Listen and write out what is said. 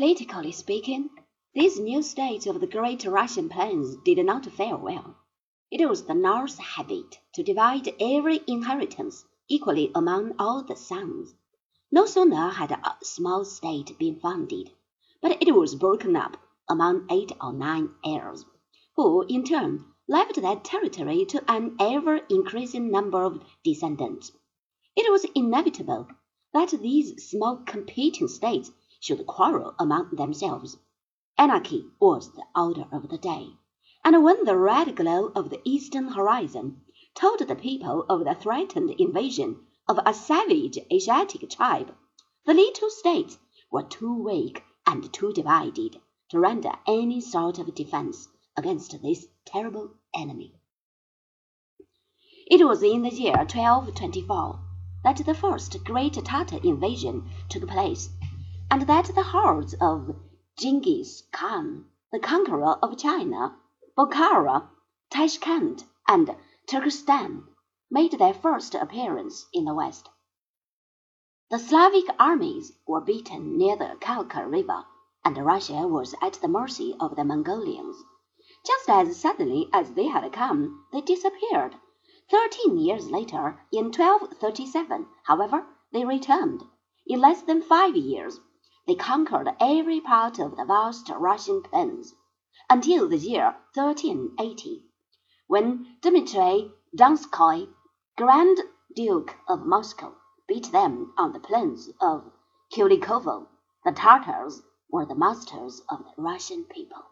Politically speaking, these new states of the great Russian plains did not fare well. It was the Norse habit to divide every inheritance equally among all the sons. No sooner had a small state been founded, but it was broken up among eight or nine heirs, who in turn left that territory to an ever increasing number of descendants. It was inevitable that these small competing states should quarrel among themselves. Anarchy was the order of the day, and when the red glow of the eastern horizon told the people of the threatened invasion of a savage Asiatic tribe, the little states were too weak and too divided to render any sort of defense against this terrible enemy. It was in the year 1224 that the first great Tartar invasion took place and that the hordes of Genghis Khan, the conqueror of China, Bokhara, Tashkent, and Turkestan, made their first appearance in the West. The Slavic armies were beaten near the Kalka River, and Russia was at the mercy of the Mongolians. Just as suddenly as they had come, they disappeared. Thirteen years later, in 1237, however, they returned. In less than five years, they conquered every part of the vast Russian plains, until the year 1380, when Dmitri Donskoy, Grand Duke of Moscow, beat them on the plains of Kulikovo. The Tartars were the masters of the Russian people.